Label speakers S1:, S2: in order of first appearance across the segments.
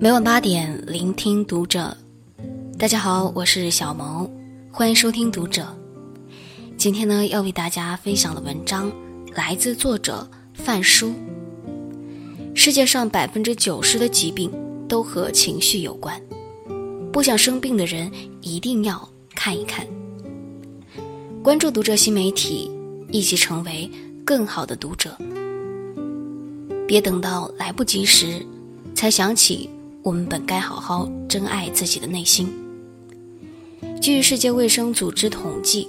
S1: 每晚八点，聆听读者。大家好，我是小萌，欢迎收听读者。今天呢，要为大家分享的文章来自作者范书。世界上百分之九十的疾病都和情绪有关，不想生病的人一定要看一看。关注读者新媒体，一起成为更好的读者。别等到来不及时，才想起我们本该好好珍爱自己的内心。据世界卫生组织统计，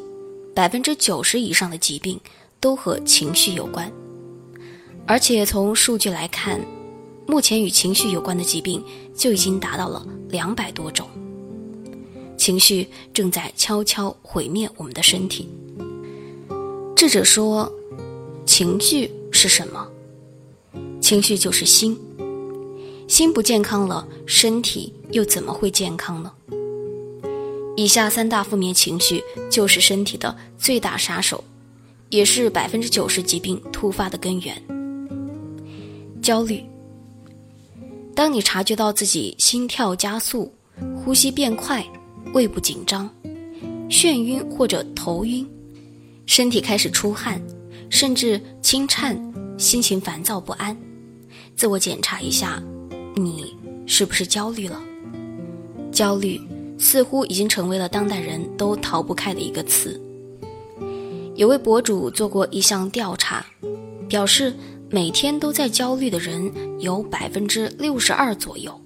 S1: 百分之九十以上的疾病都和情绪有关。而且从数据来看，目前与情绪有关的疾病就已经达到了两百多种。情绪正在悄悄毁灭我们的身体。智者说：“情绪是什么？情绪就是心。心不健康了，身体又怎么会健康呢？”以下三大负面情绪就是身体的最大杀手，也是百分之九十疾病突发的根源。焦虑。当你察觉到自己心跳加速、呼吸变快、胃部紧张、眩晕或者头晕，身体开始出汗，甚至轻颤，心情烦躁不安，自我检查一下，是不是焦虑了？焦虑似乎已经成为了当代人都逃不开的一个词。有位博主做过一项调查，表示。每天都在焦虑的人有百分之六十二左右，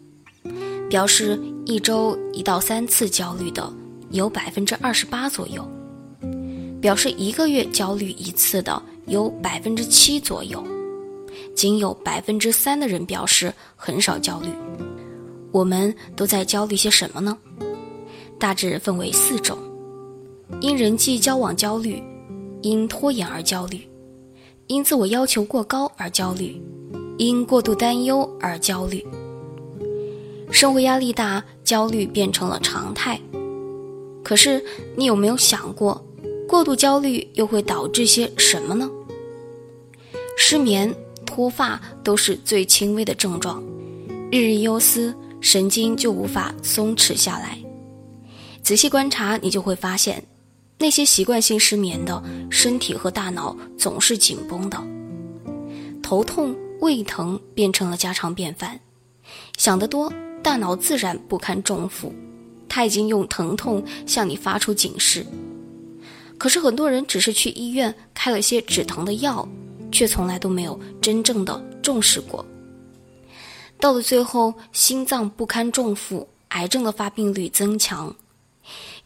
S1: 表示一周一到三次焦虑的有百分之二十八左右，表示一个月焦虑一次的有百分之七左右，仅有百分之三的人表示很少焦虑。我们都在焦虑些什么呢？大致分为四种：因人际交往焦虑，因拖延而焦虑。因自我要求过高而焦虑，因过度担忧而焦虑。生活压力大，焦虑变成了常态。可是，你有没有想过，过度焦虑又会导致些什么呢？失眠、脱发都是最轻微的症状。日日忧思，神经就无法松弛下来。仔细观察，你就会发现。那些习惯性失眠的，身体和大脑总是紧绷的，头痛、胃疼变成了家常便饭。想得多，大脑自然不堪重负，他已经用疼痛向你发出警示。可是很多人只是去医院开了些止疼的药，却从来都没有真正的重视过。到了最后，心脏不堪重负，癌症的发病率增强。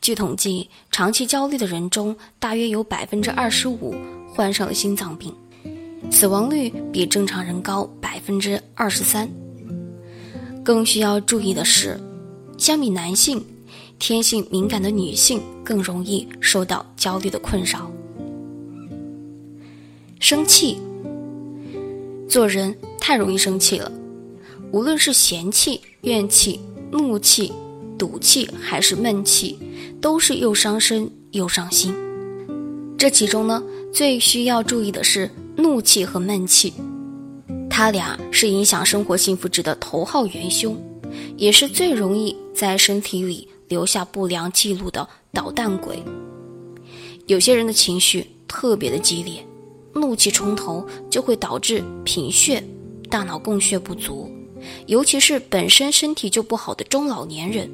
S1: 据统计，长期焦虑的人中，大约有百分之二十五患上了心脏病，死亡率比正常人高百分之二十三。更需要注意的是，相比男性，天性敏感的女性更容易受到焦虑的困扰。生气，做人太容易生气了，无论是嫌弃、怨气、怒气、赌气还是闷气。都是又伤身又伤心。这其中呢，最需要注意的是怒气和闷气，它俩是影响生活幸福值的头号元凶，也是最容易在身体里留下不良记录的捣蛋鬼。有些人的情绪特别的激烈，怒气冲头就会导致贫血、大脑供血不足，尤其是本身身体就不好的中老年人。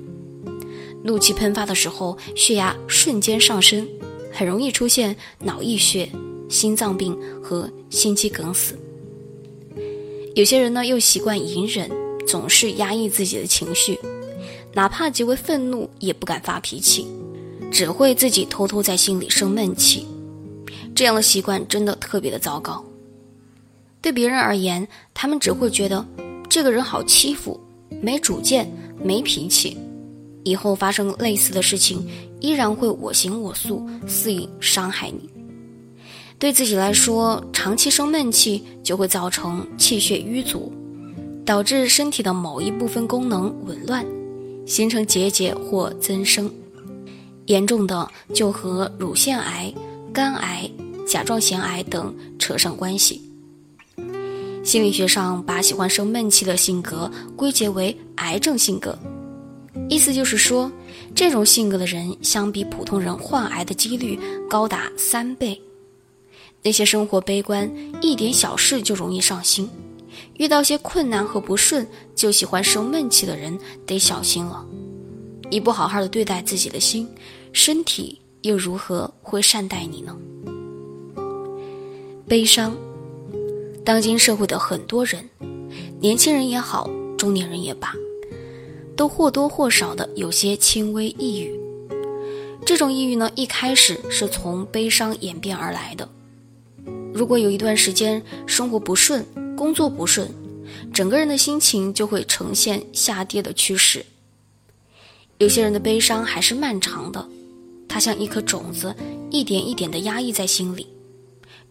S1: 怒气喷发的时候，血压瞬间上升，很容易出现脑溢血、心脏病和心肌梗死。有些人呢，又习惯隐忍，总是压抑自己的情绪，哪怕极为愤怒，也不敢发脾气，只会自己偷偷在心里生闷气。这样的习惯真的特别的糟糕。对别人而言，他们只会觉得这个人好欺负，没主见，没脾气。以后发生类似的事情，依然会我行我素，肆意伤害你。对自己来说，长期生闷气就会造成气血瘀阻，导致身体的某一部分功能紊乱，形成结节或增生。严重的就和乳腺癌、肝癌、甲状腺癌等扯上关系。心理学上把喜欢生闷气的性格归结为癌症性格，意思就是说，这种性格的人相比普通人患癌的几率高达三倍。那些生活悲观、一点小事就容易上心、遇到些困难和不顺就喜欢生闷气的人，得小心了。你不好好的对待自己的心，身体又如何会善待你呢？悲伤，当今社会的很多人，年轻人也好，中年人也罢，都或多或少的有些轻微抑郁。这种抑郁呢，一开始是从悲伤演变而来的。如果有一段时间生活不顺、工作不顺，整个人的心情就会呈现下跌的趋势。有些人的悲伤还是漫长的，它像一颗种子，一点一点的压抑在心里，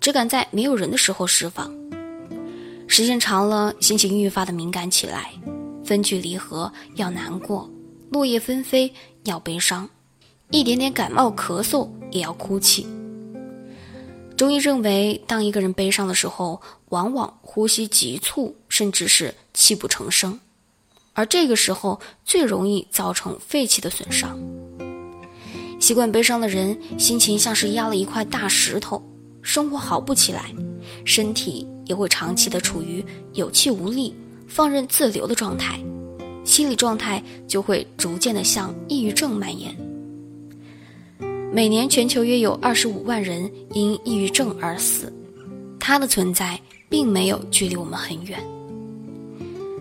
S1: 只敢在没有人的时候释放。时间长了，心情愈发的敏感起来，分居离合要难过，落叶纷飞要悲伤，一点点感冒咳嗽也要哭泣。中医认为，当一个人悲伤的时候，往往呼吸急促，甚至是泣不成声。而这个时候最容易造成肺气的损伤。习惯悲伤的人，心情像是压了一块大石头，生活好不起来，身体也会长期的处于有气无力、放任自流的状态，心理状态就会逐渐的向抑郁症蔓延。每年全球约有二十五万人因抑郁症而死，它的存在并没有距离我们很远。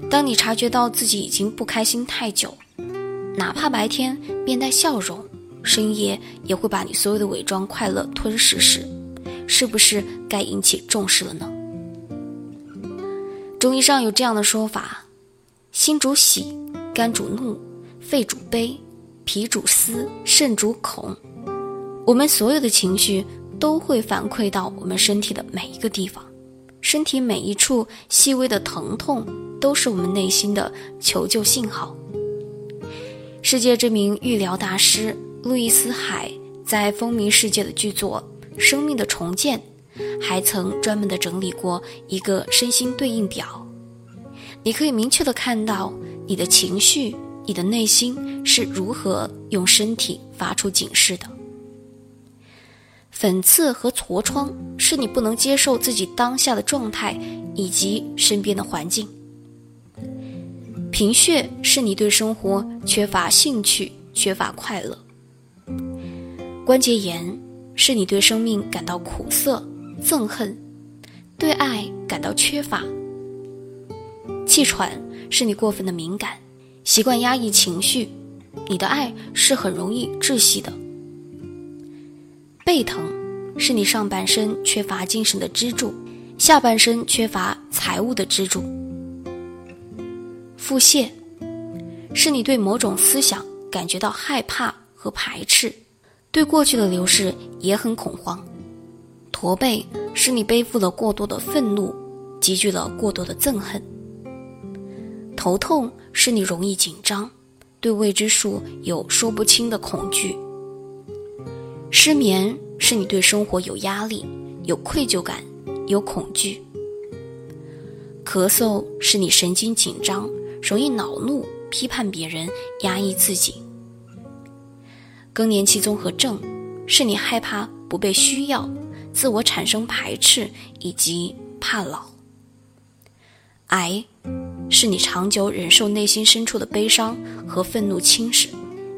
S1: 当你察觉到自己已经不开心太久，哪怕白天面带笑容，深夜也会把你所有的伪装快乐吞噬时，是不是该引起重视了呢？中医上有这样的说法：心主喜，肝主怒，肺主悲，脾主思，肾主恐。我们所有的情绪都会反馈到我们身体的每一个地方，身体每一处细微的疼痛。都是我们内心的求救信号。世界知名预疗大师路易斯·海在风靡世界的剧作《生命的重建》，还曾专门的整理过一个身心对应表。你可以明确的看到你的情绪、你的内心是如何用身体发出警示的。粉刺和痤疮是你不能接受自己当下的状态以及身边的环境。贫血是你对生活缺乏兴趣、缺乏快乐；关节炎是你对生命感到苦涩、憎恨，对爱感到缺乏；气喘是你过分的敏感，习惯压抑情绪，你的爱是很容易窒息的；背疼是你上半身缺乏精神的支柱，下半身缺乏财务的支柱。腹泻，是你对某种思想感觉到害怕和排斥，对过去的流逝也很恐慌。驼背是你背负了过多的愤怒，积聚了过多的憎恨。头痛是你容易紧张，对未知数有说不清的恐惧。失眠是你对生活有压力，有愧疚感，有恐惧。咳嗽是你神经紧张。容易恼怒、批判别人、压抑自己。更年期综合症是你害怕不被需要、自我产生排斥以及怕老。癌是你长久忍受内心深处的悲伤和愤怒侵蚀。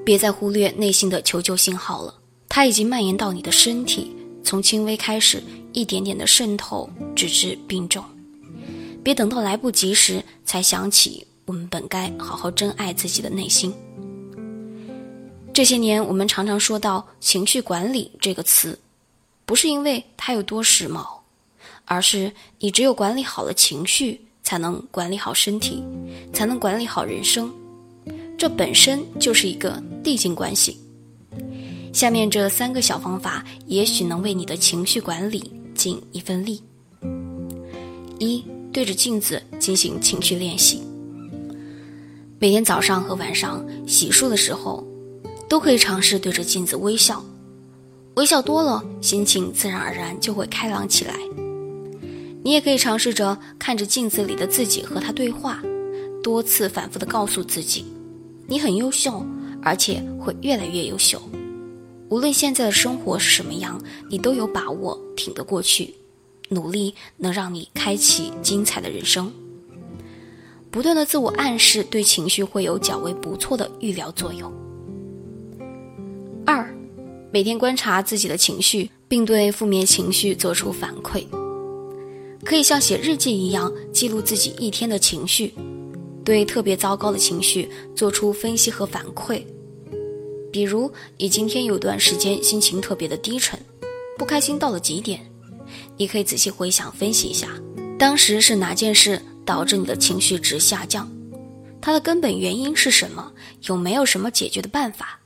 S1: 别再忽略内心的求救信号了，它已经蔓延到你的身体，从轻微开始，一点点的渗透，直至病重。别等到来不及时才想起。我们本该好好珍爱自己的内心。这些年，我们常常说到“情绪管理”这个词，不是因为它有多时髦，而是你只有管理好了情绪，才能管理好身体，才能管理好人生。这本身就是一个递进关系。下面这三个小方法，也许能为你的情绪管理尽一份力。一，对着镜子进行情绪练习。每天早上和晚上洗漱的时候，都可以尝试对着镜子微笑。微笑多了，心情自然而然就会开朗起来。你也可以尝试着看着镜子里的自己和他对话，多次反复的告诉自己，你很优秀，而且会越来越优秀。无论现在的生活是什么样，你都有把握挺得过去。努力能让你开启精彩的人生。不断的自我暗示对情绪会有较为不错的预疗作用。二，每天观察自己的情绪，并对负面情绪做出反馈。可以像写日记一样记录自己一天的情绪，对特别糟糕的情绪做出分析和反馈。比如，你今天有段时间心情特别的低沉，不开心到了极点，你可以仔细回想分析一下，当时是哪件事导致你的情绪值下降？它的根本原因是什么？有没有什么解决的办法？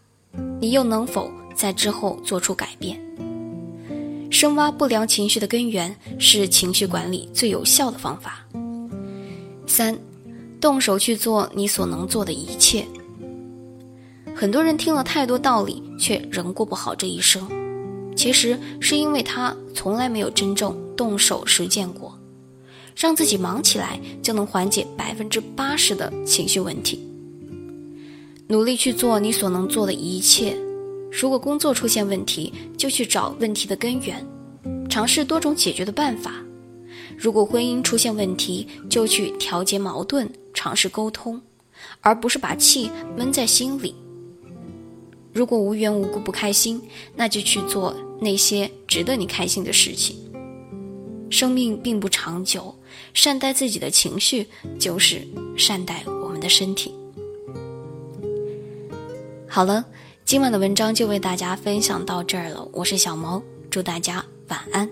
S1: 你又能否在之后做出改变？深挖不良情绪的根源是情绪管理最有效的方法。三，动手去做你所能做的一切。很多人听了太多道理，却仍过不好这一生，其实是因为他从来没有真正动手实践过。让自己忙起来，就能缓解百分之八十的情绪问题。努力去做你所能做的一切。如果工作出现问题，就去找问题的根源，尝试多种解决的办法；如果婚姻出现问题，就去调节矛盾，尝试沟通，而不是把气闷在心里。如果无缘无故不开心，那就去做那些值得你开心的事情。生命并不长久，善待自己的情绪，就是善待我们的身体。好了，今晚的文章就为大家分享到这儿了。我是小毛，祝大家晚安。